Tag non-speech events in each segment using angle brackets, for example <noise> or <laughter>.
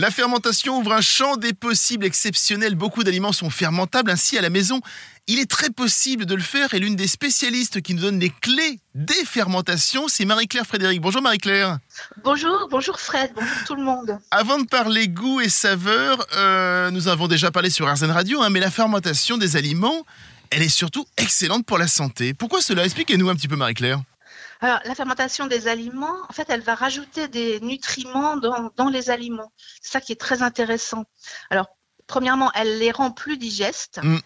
La fermentation ouvre un champ des possibles exceptionnels. Beaucoup d'aliments sont fermentables. Ainsi, à la maison, il est très possible de le faire. Et l'une des spécialistes qui nous donne les clés des fermentations, c'est Marie-Claire Frédéric. Bonjour Marie-Claire. Bonjour, bonjour Fred, bonjour tout le monde. Avant de parler goût et saveur, euh, nous avons déjà parlé sur RZN Radio, hein, mais la fermentation des aliments, elle est surtout excellente pour la santé. Pourquoi cela? Expliquez-nous un petit peu Marie-Claire. Alors, la fermentation des aliments, en fait, elle va rajouter des nutriments dans, les aliments. C'est ça qui est très intéressant. Alors, premièrement, elle les rend plus digestes. Mm.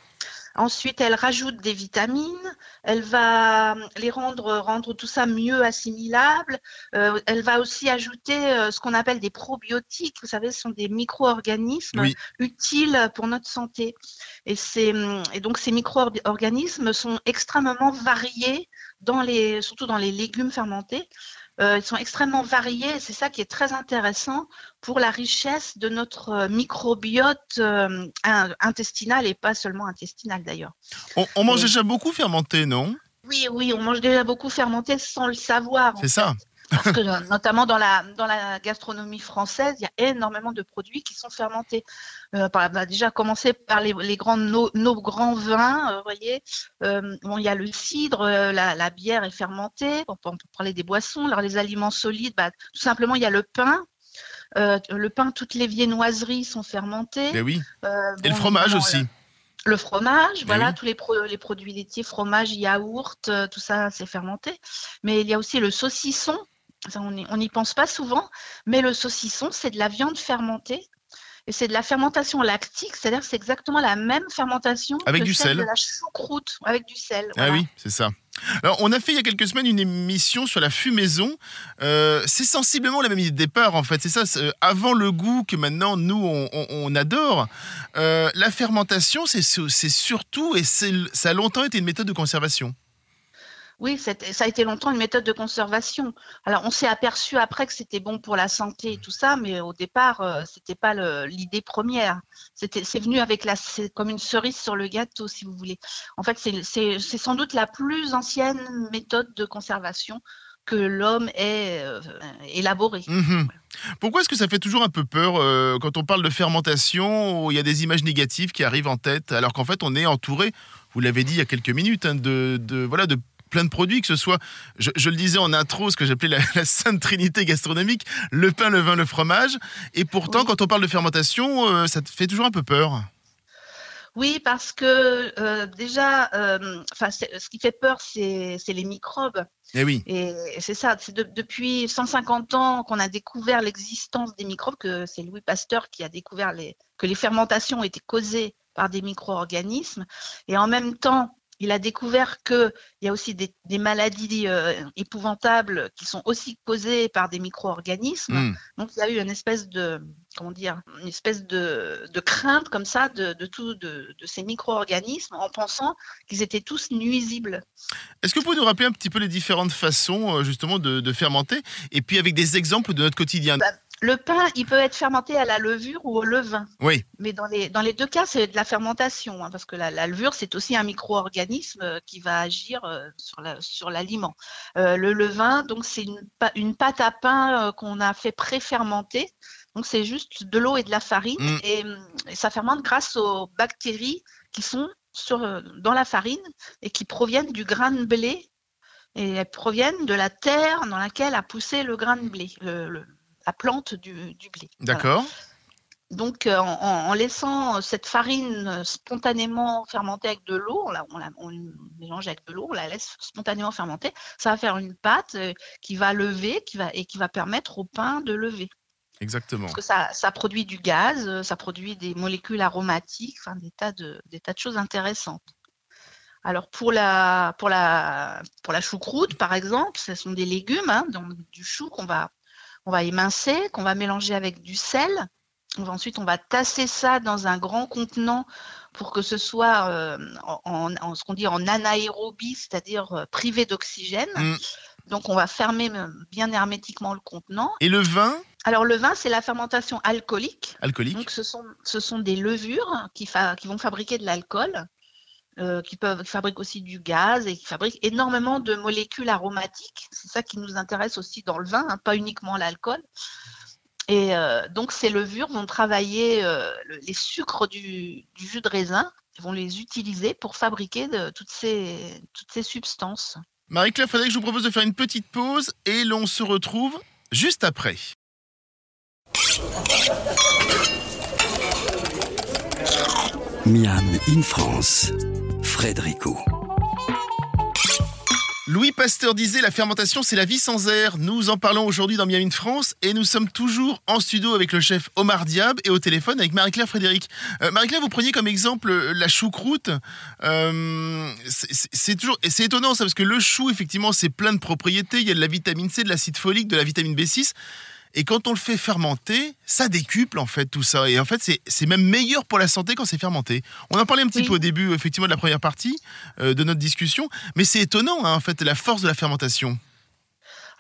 Ensuite, elle rajoute des vitamines. Elle va les rendre, rendre tout ça mieux assimilable. Euh, elle va aussi ajouter euh, ce qu'on appelle des probiotiques. Vous savez, ce sont des micro-organismes Oui. utiles pour notre santé. Et donc, ces micro-organismes sont extrêmement variés, dans les, surtout dans les légumes fermentés. Euh, ils sont extrêmement variés c'est ça qui est très intéressant pour la richesse de notre euh, microbiote euh, in- intestinal et pas seulement intestinal d'ailleurs. On, on mange déjà beaucoup fermenté, non? Oui, oui, on mange déjà beaucoup fermenté sans le savoir. C'est ça parce que euh, notamment dans la, dans la gastronomie française, il y a énormément de produits qui sont fermentés. Euh, par, bah, déjà commencer par les, les grands, nos, nos grands vins, euh, vous voyez. Euh, bon, il y a le cidre, la, la bière est fermentée. On peut, on peut parler des boissons. Alors les aliments solides, bah, tout simplement il y a le pain. Le pain, toutes les viennoiseries sont fermentées. Ben oui. Et le fromage aussi. le fromage, Eh voilà, oui. tous les, pro- les produits laitiers, fromage, yaourt, euh, tout ça, c'est fermenté. Mais il y a aussi le saucisson. Ça, on n'y pense pas souvent, mais le saucisson, c'est de la viande fermentée. Et c'est de la fermentation lactique, c'est-à-dire que c'est exactement la même fermentation Avec que du celle sel. de la choucroute, avec du sel. Ah voilà. oui, c'est ça. Alors, on a fait il y a quelques semaines une émission sur la fumaison. Euh, c'est sensiblement la même idée de départ, en fait. C'est ça, euh, avant le goût que maintenant, nous, on, on- on adore. Euh, la fermentation, c'est surtout, et ça a longtemps été une méthode de conservation. Oui, ça a été longtemps une méthode de conservation. Alors, on s'est aperçu après que c'était bon pour la santé et tout ça, mais au départ, euh, c'était pas l'idée première. C'est venu avec la, comme une cerise sur le gâteau, si vous voulez. En fait, c'est, sans doute la plus ancienne méthode de conservation que l'homme ait euh, élaborée. Mhm. Pourquoi est-ce que ça fait toujours un peu peur euh, quand on parle de fermentation Il y a des images négatives qui arrivent en tête, alors qu'en fait, on est entouré, vous l'avez dit il y a quelques minutes, hein, de- voilà, de plein de produits, que ce soit, je, je le disais en intro, ce que j'appelais la, la sainte trinité gastronomique, le pain, le vin, le fromage. Et pourtant, Oui. quand on parle de fermentation, euh, ça te fait toujours un peu peur. Oui, parce que euh, déjà, euh, ce qui fait peur, c'est, les microbes. Eh oui, Et c'est ça, c'est de- depuis 150 ans qu'on a découvert l'existence des microbes, que c'est Louis Pasteur qui a découvert les, que les fermentations étaient causées par des micro-organismes. Et en même temps, il a découvert qu'il y a aussi des, des maladies euh, épouvantables qui sont aussi causées par des micro-organismes. Mm. Donc il y a eu une espèce de, comment dire, une espèce de, de crainte comme ça de, de, tout, de, de ces micro-organismes en pensant qu'ils étaient tous nuisibles. Est-ce que vous pouvez nous rappeler un petit peu les différentes façons, euh, justement, de, de fermenter Et puis avec des exemples de notre quotidien? Bah, Le pain, il peut être fermenté à la levure ou au levain. Oui, Mais dans les, dans les deux cas, c'est de la fermentation, hein, parce que la, la levure, c'est aussi un micro-organisme euh, qui va agir euh, sur la- sur l'aliment. Euh, le levain, donc, c'est une, pâte à pain qu'on a fait pré-fermenter. Donc, c'est juste de l'eau et de la farine. Mm. Et, hum, et ça fermente grâce aux bactéries qui sont sur, dans la farine et qui proviennent du grain de blé. Et elles proviennent de la terre dans laquelle a poussé le grain de blé, le- le- la plante du, du blé. Voilà. d'accord. Donc, euh, en, laissant cette farine euh, spontanément fermenter avec de l'eau, on la, on la- on mélange avec de l'eau, on la laisse spontanément fermenter, ça va faire une pâte euh, qui va lever qui va, et qui va permettre au pain de lever. Exactement. Parce que ça, ça produit du gaz, euh, ça produit des molécules aromatiques, enfin, des, tas de, des tas de choses intéressantes. Alors pour la, pour la, pour la choucroute, par exemple, ce sont des légumes, hein, donc du chou qu'on va, on va émincer, qu'on va mélanger avec du sel. Ensuite, on va tasser ça dans un grand contenant pour que ce soit euh, en, ce qu'on dit en anaérobie, c'est-à-dire euh, privé d'oxygène. Mm. Donc, on va fermer euh, bien hermétiquement le contenant. Et le vin? Alors, le vin, c'est la fermentation alcoolique. alcoolique Donc, ce sont, ce sont des levures qui, fa- qui vont fabriquer de l'alcool. Euh, qui peuvent qui fabriquent aussi du gaz et qui fabriquent énormément de molécules aromatiques. C'est ça qui nous intéresse aussi dans le vin, hein, pas uniquement l'alcool. Et euh, donc ces levures vont travailler euh, le- les sucres du, du jus de raisin, vont les utiliser pour fabriquer de, toutes, ces, toutes ces substances. Marie-Claire Frédéric, je vous propose de faire une petite pause et l'on se retrouve juste après. Miam in France, Frédérico. Louis Pasteur disait la fermentation c'est la vie sans air. Nous en parlons aujourd'hui dans Miam in France et nous sommes toujours en studio avec le chef Omar Diab et au téléphone avec Marie-Claire Frédéric. Euh, Marie-Claire, vous preniez comme exemple euh, la choucroute. Euh, c'est- toujours c'est étonnant ça parce que le chou effectivement c'est plein de propriétés. Il y a de la vitamine C, de l'acide folique, de la vitamine B6. Et quand on le fait fermenter, ça décuple en fait tout ça. Et en fait, c'est- même meilleur pour la santé quand c'est fermenté. On en parlait un petit Oui. peu au début, effectivement, de la première partie euh, de notre discussion. Mais c'est étonnant, hein, en fait, la force de la fermentation.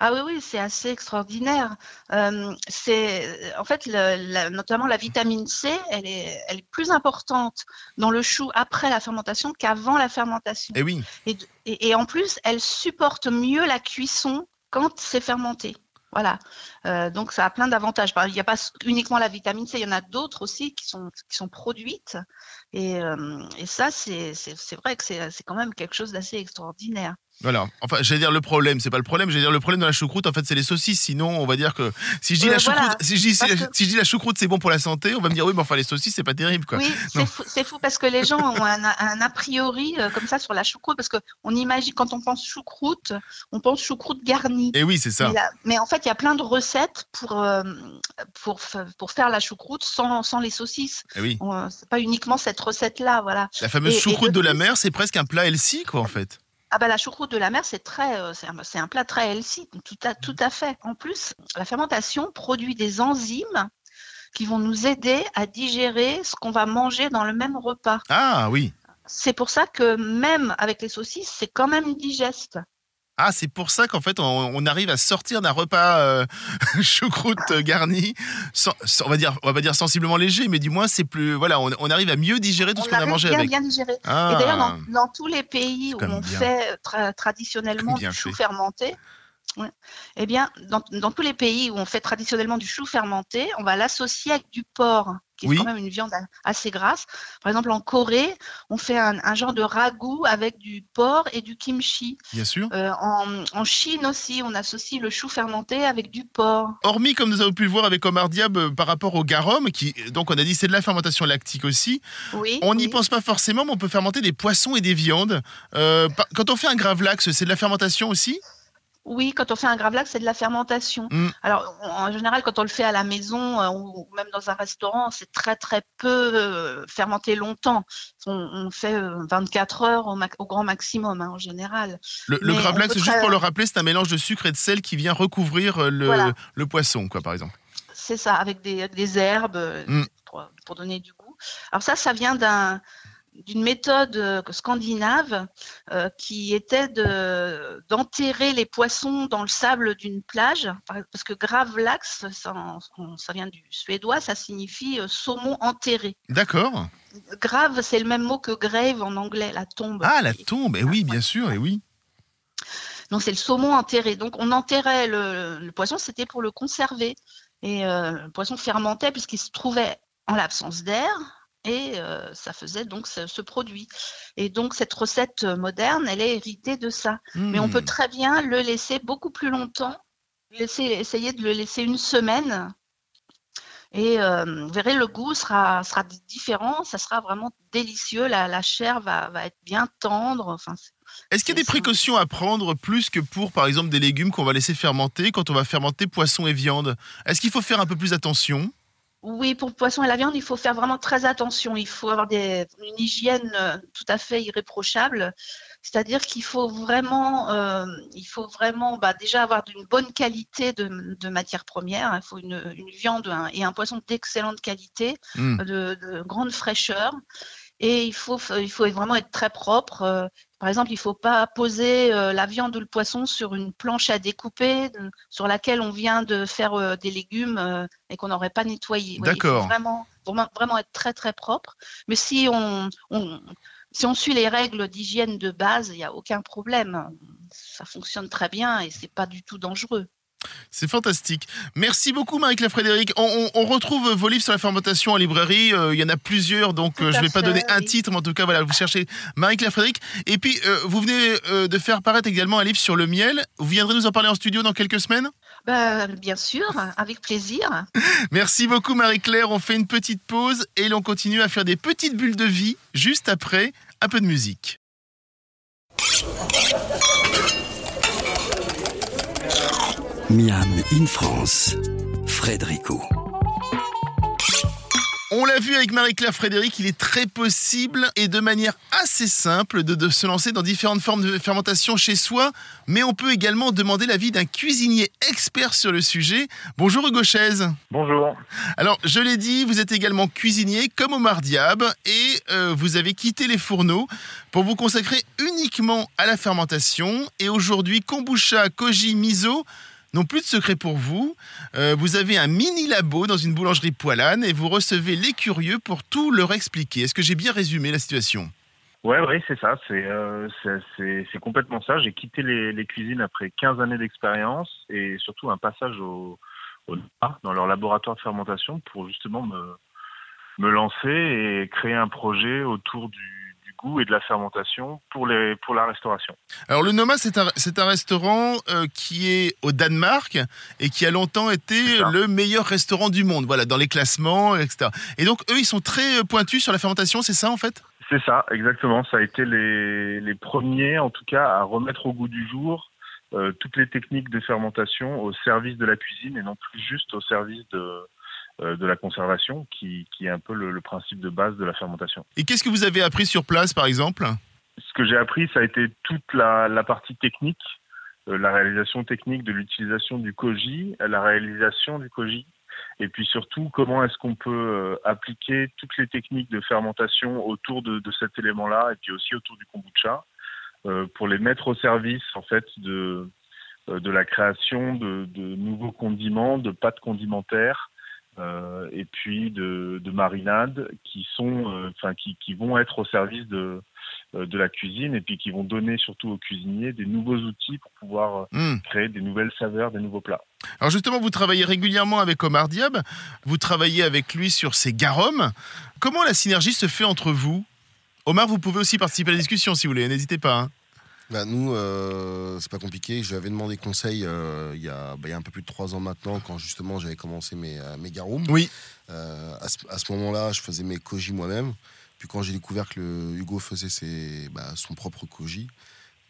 Ah oui, oui, c'est assez extraordinaire. Euh, c'est, en fait, le- la- notamment la vitamine C, elle est, elle est plus importante dans le chou après la fermentation qu'avant la fermentation. Et oui, Et, d- et- et en plus, elle supporte mieux la cuisson quand c'est fermenté. Voilà. Euh, donc, ça a plein d'avantages. Il n'y a pas uniquement la vitamine C, il y en a d'autres aussi qui sont, qui sont produites. Et, euh, et ça, c'est vrai que c'est quand même quelque chose d'assez extraordinaire. Voilà. Enfin, j'allais dire le problème, c'est pas le problème. J'allais dire le problème de la choucroute, en fait, c'est les saucisses. Sinon, on va dire que si je dis Euh, la choucroute, voilà. si, je dis, si, que- je dis la choucroute, c'est bon pour la santé, on va me dire oui, mais enfin les saucisses, c'est pas terrible, quoi. Oui, c'est fou, fou parce que les gens ont un, un a priori euh, comme ça sur la choucroute parce qu'on imagine quand on pense choucroute, on pense choucroute garnie. Et oui, c'est ça. Mais, là- mais en fait, il y a plein de recettes pour, euh, pour, pour faire la choucroute sans, sans les saucisses. Et oui. On- C'est pas uniquement cette recette-là, voilà. La fameuse Et- et choucroute de de la mer, c'est presque un plat healthy, quoi, en fait. Ah bah la choucroute de la mer, c'est très, euh, c'est un, c'est un plat très healthy, tout à, tout à fait. En plus, la fermentation produit des enzymes qui vont nous aider à digérer ce qu'on va manger dans le même repas. Ah oui. C'est pour ça que même avec les saucisses, c'est quand même digeste. Ah, c'est pour ça qu'en fait, on, on arrive à sortir d'un repas euh, <laughs> choucroute euh, garni, sans- sans- on va dire, on va pas dire sensiblement léger, mais du moins, c'est plus, voilà, on, on arrive à mieux digérer tout ce On qu'on a mangé bien, avec. bien digéré. Ah. Et d'ailleurs, dans, dans tous les pays où on bien. fait tra- traditionnellement du chou fait. fermenté, ouais, eh bien, dans, dans tous les pays où on fait traditionnellement du chou fermenté, on va l'associer avec du porc, qui Oui. est quand même une viande assez grasse. Par exemple, en Corée, on fait un, un genre de ragoût avec du porc et du kimchi. Bien sûr. Euh, en, en Chine aussi, on associe le chou fermenté avec du porc. Hormis, comme nous avons pu le voir avec Omar Diab euh, par rapport au garum, qui, donc on a dit c'est de la fermentation lactique aussi. Oui. On n'y oui. pense pas forcément, mais on peut fermenter des poissons et des viandes. Euh, quand on fait un gravlax, c'est de la fermentation aussi? Oui, quand on fait un gravlax, c'est de la fermentation. Mm. Alors, en général, quand on le fait à la maison euh, ou même dans un restaurant, c'est très très peu euh, fermenté longtemps. On, on fait euh, 24 heures au, grand maximum hein, en général. Le, le gravlax, juste très- pour le rappeler, c'est un mélange de sucre et de sel qui vient recouvrir euh, le, Voilà. le poisson, quoi, par exemple. C'est ça, avec des, herbes euh, Mm. pour, pour donner du goût. Alors ça, ça vient d'un d'une méthode euh, scandinave euh, qui était de d'enterrer les poissons dans le sable d'une plage Par- parce que gravlax ça, ça vient du suédois ça signifie euh, saumon enterré D'accord. grave c'est le même mot que grave en anglais la tombe Ah, la tombe, eh oui, bien sûr, et oui. Donc c'est le saumon enterré. Donc on enterrait le, le poisson, c'était pour le conserver. Et euh, le poisson fermentait puisqu'il se trouvait en l'absence d'air et euh, ça faisait donc ce, ce produit. Et donc cette recette moderne, elle est héritée de ça. Mais on peut Hmm. très bien le laisser beaucoup plus longtemps, laisser, essayer de le laisser une semaine. Et euh, vous verrez, le goût sera, sera différent, ça sera vraiment délicieux. La, la chair va, va être bien tendre. Enfin, Est-ce qu'il y a des précautions à prendre plus que pour, par exemple, des légumes qu'on va laisser fermenter quand on va fermenter poisson et viande? Est-ce qu'il faut faire un peu plus attention? Oui, pour le poisson et la viande, il faut faire vraiment très attention. Il faut avoir des, une hygiène euh, tout à fait irréprochable. C'est-à-dire qu'il faut vraiment, euh, il faut vraiment bah, déjà avoir une bonne qualité de, de matière première. Il faut une, une viande un- et un poisson d'excellente qualité, de, de grande fraîcheur. Et il faut, il faut vraiment être très propre. Euh, Par exemple, il ne faut pas poser euh, la viande ou le poisson sur une planche à découper de- sur laquelle on vient de faire euh, des légumes euh, et qu'on n'aurait pas nettoyé. Ouais, il faut D'accord. vraiment, vraiment, vraiment être très très propre. Mais si on, on- si on suit les règles d'hygiène de base, il n'y a aucun problème. Ça fonctionne très bien et c'est pas du tout dangereux. C'est fantastique. Merci beaucoup Marie-Claire Frédéric. On, retrouve vos livres sur la fermentation en librairie. Euh, il y en a plusieurs, donc euh, je ne vais pas donner un titre, mais en tout cas, voilà, vous cherchez Marie-Claire Frédéric. Et puis, euh, vous venez de faire paraître également un livre sur le miel. Vous viendrez nous en parler en studio dans quelques semaines? Bah, Bien sûr, avec plaisir. <laughs> Merci beaucoup Marie-Claire. On fait une petite pause et l'on continue à faire des petites bulles de vie juste après un peu de musique. Miam in France, Frédérico. On l'a vu avec Marie-Claire Frédéric, il est très possible et de manière assez simple de, se lancer dans différentes formes de fermentation chez soi, mais on peut également demander l'avis d'un cuisinier expert sur le sujet. Bonjour Hugo Chaise. Bonjour. Alors, je l'ai dit, vous êtes également cuisinier comme Omar Diab et euh, vous avez quitté les fourneaux pour vous consacrer uniquement à la fermentation. Et aujourd'hui, kombucha, koji, miso n'ont plus de secret pour vous. Euh, vous avez un mini labo dans une boulangerie poilane et vous recevez les curieux pour tout leur expliquer. Est-ce que j'ai bien résumé la situation? Ouais, ouais, c'est ça. Euh, c'est complètement ça. J'ai quitté les, cuisines après 15 années d'expérience et surtout un passage au, au dans leur laboratoire de fermentation pour justement me, me lancer et créer un projet autour du, et de la fermentation pour, les, pour la restauration. Alors le Noma, c'est un, un restaurant euh, qui est au Danemark et qui a longtemps été le meilleur restaurant du monde, voilà, dans les classements, etc. Et donc eux, ils sont très euh, pointus sur la fermentation, c'est ça en fait? C'est ça, exactement. Ça a été les, les, premiers, en tout cas, à remettre au goût du jour euh, toutes les techniques de fermentation au service de la cuisine et non plus juste au service de, de la conservation, qui, est un peu le, principe de base de la fermentation. Et qu'est-ce que vous avez appris sur place, par exemple? Ce que j'ai appris, ça a été toute la, partie technique, euh, la réalisation technique de l'utilisation du koji, la réalisation du koji, et puis surtout comment est-ce qu'on peut euh, appliquer toutes les techniques de fermentation autour de, cet élément-là, et puis aussi autour du kombucha, pour les mettre au service en fait de, de la création de, de nouveaux condiments, de pâtes condimentaires, euh, et puis de, de marinades qui sont, euh, enfin qui, qui, vont être au service de, euh, de la cuisine et puis qui vont donner surtout aux cuisiniers des nouveaux outils pour pouvoir hmm. créer des nouvelles saveurs, des nouveaux plats. Alors justement, vous travaillez régulièrement avec Omar Diab, vous travaillez avec lui sur ses garums. Comment la synergie se fait entre vous? Omar, vous pouvez aussi participer à la discussion si vous voulez, n'hésitez pas. Hein. Bah, nous, euh, c'est pas compliqué. J'avais demandé conseil euh, il, y a, bah, il, y a, un peu plus de trois ans maintenant, quand justement j'avais commencé mes, euh, mes garum. Oui. à ce, moment-là, je faisais mes koji moi-même. Puis quand j'ai découvert que le Hugo faisait ses, bah, son propre koji,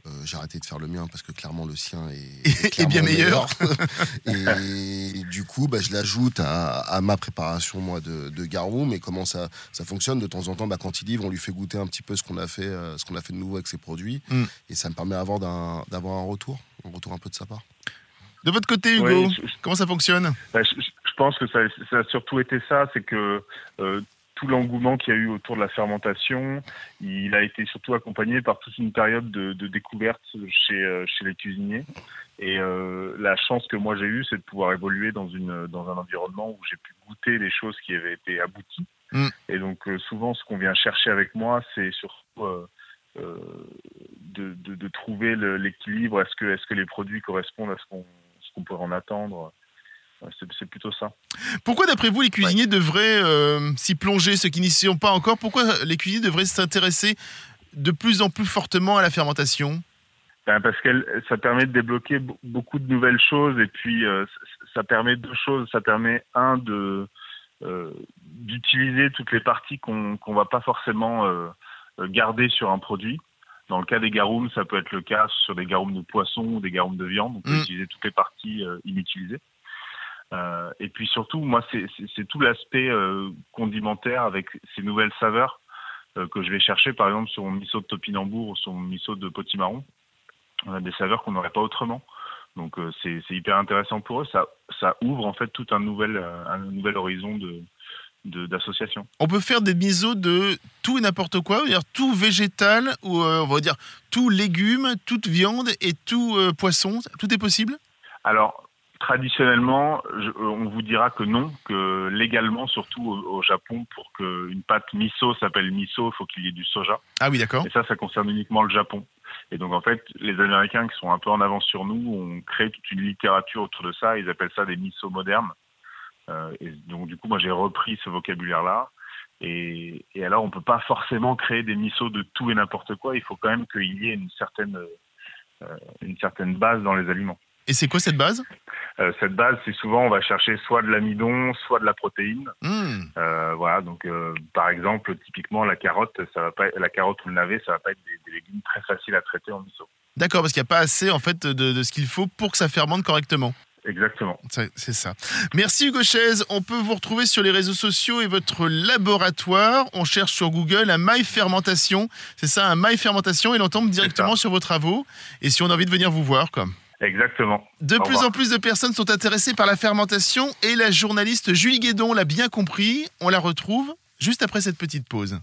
euh, j'ai arrêté de faire le mien parce que clairement le sien est, <laughs> bien meilleur. <laughs> et du coup, bah, je l'ajoute à, ma préparation moi de, de garum. Et comment ça, ça fonctionne? De temps en temps, bah, quand il livre, on lui fait goûter un petit peu ce qu'on a fait, euh, ce qu'on a fait de nouveau avec ses produits, mm. et ça me permet d'avoir un, un retour, un retour un peu de sa part. De votre côté, Hugo, comment ça fonctionne? Bah, je, pense que ça, ça, a surtout été ça, c'est que euh, tout l'engouement qu'il y a eu autour de la fermentation, il a été surtout accompagné par toute une période de, découverte chez, euh, chez les cuisiniers. Et euh, la chance que moi j'ai eue, c'est de pouvoir évoluer dans, une, dans un environnement où j'ai pu goûter les choses qui avaient été abouties. Mm. Et donc euh, souvent, ce qu'on vient chercher avec moi, c'est surtout de, de, trouver l'équilibre. Est-ce que, est -ce que les produits correspondent à ce qu'on pourrait en attendre? C'est plutôt ça. Pourquoi, d'après vous, les cuisiniers devraient euh, s'y plonger, ceux qui n'y sont pas encore Pourquoi les cuisiniers devraient s'intéresser de plus en plus fortement à la fermentation? Ben Parce que ça permet de débloquer beaucoup de nouvelles choses et puis euh, ça permet deux choses. Ça permet, un, de euh, d'utiliser toutes les parties qu'on ne va pas forcément garder sur un produit. Dans le cas des garums, ça peut être le cas sur des garums de poisson ou des garums de viande. On peut mm. utiliser toutes les parties inutilisées. Euh, et puis surtout, moi, c'est tout l'aspect euh, condimentaire avec ces nouvelles saveurs euh, que je vais chercher, par exemple, sur mon miso de topinambour ou sur mon miso de potimarron. On a des saveurs qu'on n'aurait pas autrement. Donc c'est hyper intéressant pour eux. Ça, ça ouvre en fait tout un nouvel, un nouvel horizon de, d'association. On peut faire des misos de tout et n'importe quoi, dire tout végétal ou on va dire tout légume, toute viande et tout poisson, tout est possible? Alors Traditionnellement, je- euh, on vous dira que non, que légalement, surtout au, au Japon, pour qu'une pâte miso s'appelle miso, il faut qu'il y ait du soja. Ah oui, d'accord. Et ça, ça concerne uniquement le Japon. Et donc, en fait, les Américains qui sont un peu en avance sur nous ont créé toute une littérature autour de ça. Ils appellent ça des miso modernes. Euh, et donc, du coup, moi, j'ai repris ce vocabulaire-là. Et, et alors, on peut pas forcément créer des misos de tout et n'importe quoi. Il faut quand même qu'il y ait une certaine, euh, une certaine base dans les aliments. Et c'est quoi cette base? Euh, cette base, c'est souvent, on va chercher soit de l'amidon, soit de la protéine. Hmm. Euh, voilà, donc euh, par exemple, typiquement la carotte, ça va pas, la carotte ou le navet, ça va pas être des, des légumes très faciles à traiter en miso. D'accord, parce qu'il n'y a pas assez en fait de, de ce qu'il faut pour que ça fermente correctement. Exactement. C'est ça. Merci Hugo Chaise. On peut vous retrouver sur les réseaux sociaux et votre laboratoire. On cherche sur Google un My Fermentation. C'est ça, un My Fermentation. Et l'on tombe directement sur vos travaux. Et si on a envie de venir vous voir, quoi. Exactement. De Au plus revoir. en plus de personnes sont intéressées par la fermentation et la journaliste Julie Guédon l'a bien compris. On la retrouve juste après cette petite pause.